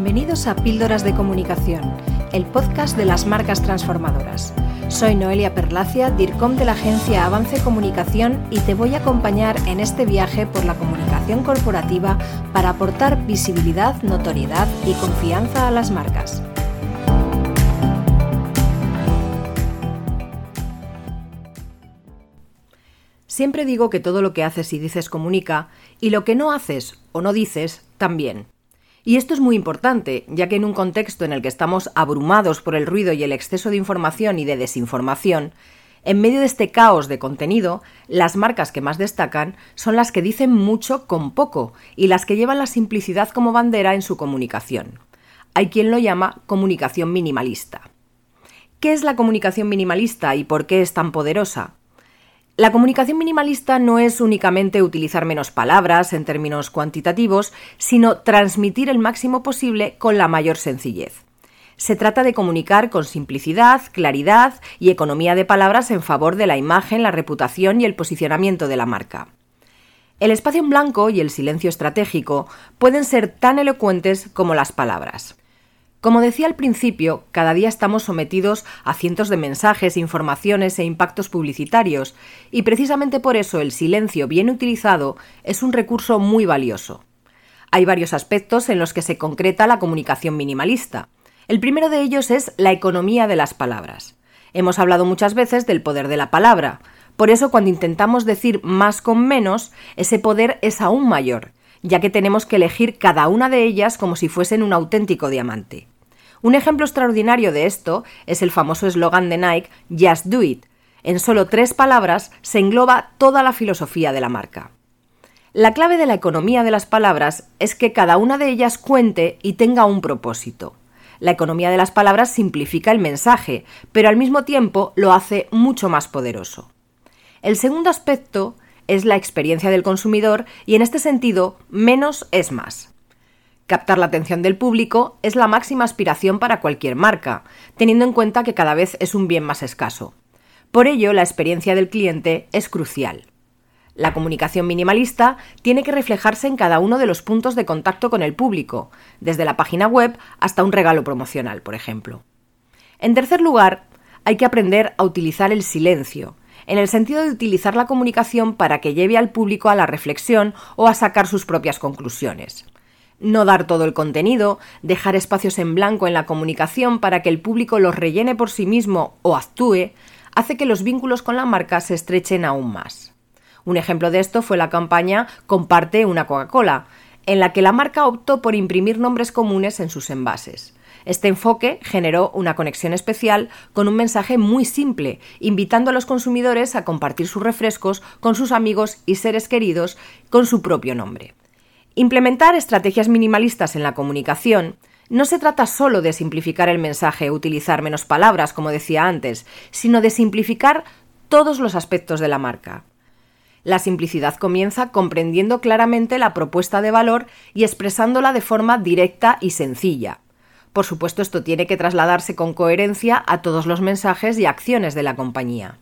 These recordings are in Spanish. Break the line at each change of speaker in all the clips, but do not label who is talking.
Bienvenidos a Píldoras de Comunicación, el podcast de las marcas transformadoras. Soy Noelia Perlacia, DIRCOM de la agencia Avance Comunicación y te voy a acompañar en este viaje por la comunicación corporativa para aportar visibilidad, notoriedad y confianza a las marcas. Siempre digo que todo lo que haces y dices comunica, y lo que no haces o no dices también. Y esto es muy importante, ya que en un contexto en el que estamos abrumados por el ruido y el exceso de información y de desinformación, en medio de este caos de contenido, las marcas que más destacan son las que dicen mucho con poco y las que llevan la simplicidad como bandera en su comunicación. Hay quien lo llama comunicación minimalista. ¿Qué es la comunicación minimalista y por qué es tan poderosa? La comunicación minimalista no es únicamente utilizar menos palabras en términos cuantitativos, sino transmitir el máximo posible con la mayor sencillez. Se trata de comunicar con simplicidad, claridad y economía de palabras en favor de la imagen, la reputación y el posicionamiento de la marca. El espacio en blanco y el silencio estratégico pueden ser tan elocuentes como las palabras. Como decía al principio, cada día estamos sometidos a cientos de mensajes, informaciones e impactos publicitarios, y precisamente por eso el silencio bien utilizado es un recurso muy valioso. Hay varios aspectos en los que se concreta la comunicación minimalista. El primero de ellos es la economía de las palabras. Hemos hablado muchas veces del poder de la palabra. Por eso cuando intentamos decir más con menos, ese poder es aún mayor, ya que tenemos que elegir cada una de ellas como si fuesen un auténtico diamante. Un ejemplo extraordinario de esto es el famoso eslogan de Nike Just Do It. En solo tres palabras se engloba toda la filosofía de la marca. La clave de la economía de las palabras es que cada una de ellas cuente y tenga un propósito. La economía de las palabras simplifica el mensaje, pero al mismo tiempo lo hace mucho más poderoso. El segundo aspecto es la experiencia del consumidor y en este sentido menos es más. Captar la atención del público es la máxima aspiración para cualquier marca, teniendo en cuenta que cada vez es un bien más escaso. Por ello, la experiencia del cliente es crucial. La comunicación minimalista tiene que reflejarse en cada uno de los puntos de contacto con el público, desde la página web hasta un regalo promocional, por ejemplo. En tercer lugar, hay que aprender a utilizar el silencio, en el sentido de utilizar la comunicación para que lleve al público a la reflexión o a sacar sus propias conclusiones no dar todo el contenido, dejar espacios en blanco en la comunicación para que el público los rellene por sí mismo o actúe, hace que los vínculos con la marca se estrechen aún más. Un ejemplo de esto fue la campaña Comparte una Coca-Cola, en la que la marca optó por imprimir nombres comunes en sus envases. Este enfoque generó una conexión especial con un mensaje muy simple, invitando a los consumidores a compartir sus refrescos con sus amigos y seres queridos con su propio nombre. Implementar estrategias minimalistas en la comunicación no se trata solo de simplificar el mensaje, utilizar menos palabras, como decía antes, sino de simplificar todos los aspectos de la marca. La simplicidad comienza comprendiendo claramente la propuesta de valor y expresándola de forma directa y sencilla. Por supuesto, esto tiene que trasladarse con coherencia a todos los mensajes y acciones de la compañía.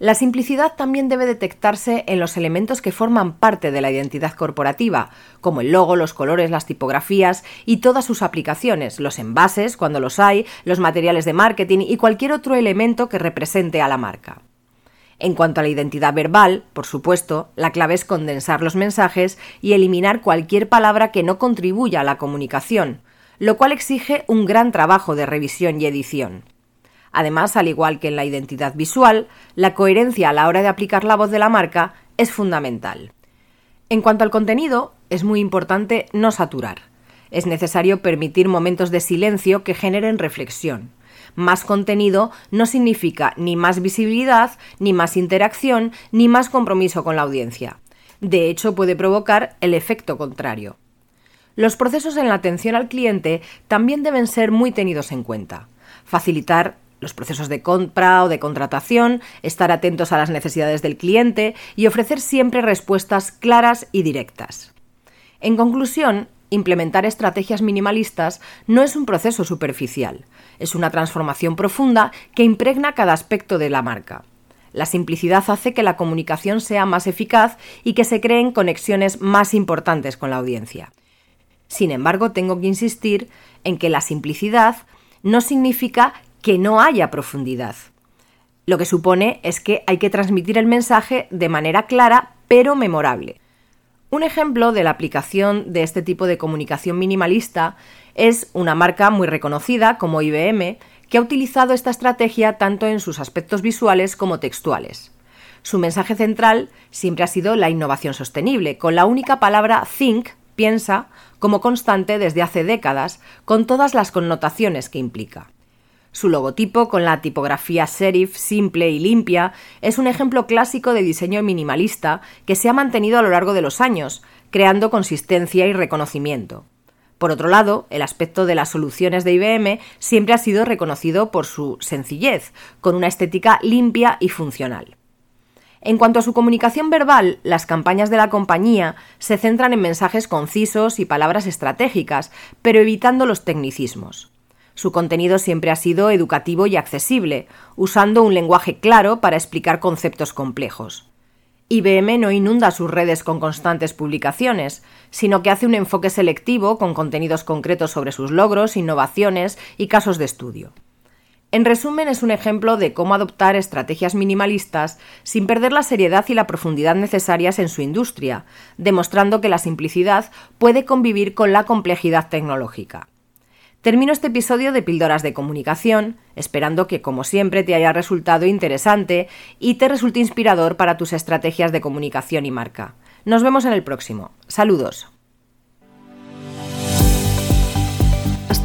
La simplicidad también debe detectarse en los elementos que forman parte de la identidad corporativa, como el logo, los colores, las tipografías y todas sus aplicaciones, los envases, cuando los hay, los materiales de marketing y cualquier otro elemento que represente a la marca. En cuanto a la identidad verbal, por supuesto, la clave es condensar los mensajes y eliminar cualquier palabra que no contribuya a la comunicación, lo cual exige un gran trabajo de revisión y edición. Además, al igual que en la identidad visual, la coherencia a la hora de aplicar la voz de la marca es fundamental. En cuanto al contenido, es muy importante no saturar. Es necesario permitir momentos de silencio que generen reflexión. Más contenido no significa ni más visibilidad, ni más interacción, ni más compromiso con la audiencia. De hecho, puede provocar el efecto contrario. Los procesos en la atención al cliente también deben ser muy tenidos en cuenta. Facilitar los procesos de compra o de contratación, estar atentos a las necesidades del cliente y ofrecer siempre respuestas claras y directas. En conclusión, implementar estrategias minimalistas no es un proceso superficial, es una transformación profunda que impregna cada aspecto de la marca. La simplicidad hace que la comunicación sea más eficaz y que se creen conexiones más importantes con la audiencia. Sin embargo, tengo que insistir en que la simplicidad no significa que no haya profundidad. Lo que supone es que hay que transmitir el mensaje de manera clara pero memorable. Un ejemplo de la aplicación de este tipo de comunicación minimalista es una marca muy reconocida como IBM que ha utilizado esta estrategia tanto en sus aspectos visuales como textuales. Su mensaje central siempre ha sido la innovación sostenible, con la única palabra think, piensa, como constante desde hace décadas, con todas las connotaciones que implica. Su logotipo, con la tipografía serif simple y limpia, es un ejemplo clásico de diseño minimalista que se ha mantenido a lo largo de los años, creando consistencia y reconocimiento. Por otro lado, el aspecto de las soluciones de IBM siempre ha sido reconocido por su sencillez, con una estética limpia y funcional. En cuanto a su comunicación verbal, las campañas de la compañía se centran en mensajes concisos y palabras estratégicas, pero evitando los tecnicismos. Su contenido siempre ha sido educativo y accesible, usando un lenguaje claro para explicar conceptos complejos. IBM no inunda sus redes con constantes publicaciones, sino que hace un enfoque selectivo con contenidos concretos sobre sus logros, innovaciones y casos de estudio. En resumen, es un ejemplo de cómo adoptar estrategias minimalistas sin perder la seriedad y la profundidad necesarias en su industria, demostrando que la simplicidad puede convivir con la complejidad tecnológica. Termino este episodio de Píldoras de Comunicación, esperando que, como siempre, te haya resultado interesante y te resulte inspirador para tus estrategias de comunicación y marca. Nos vemos en el próximo. Saludos.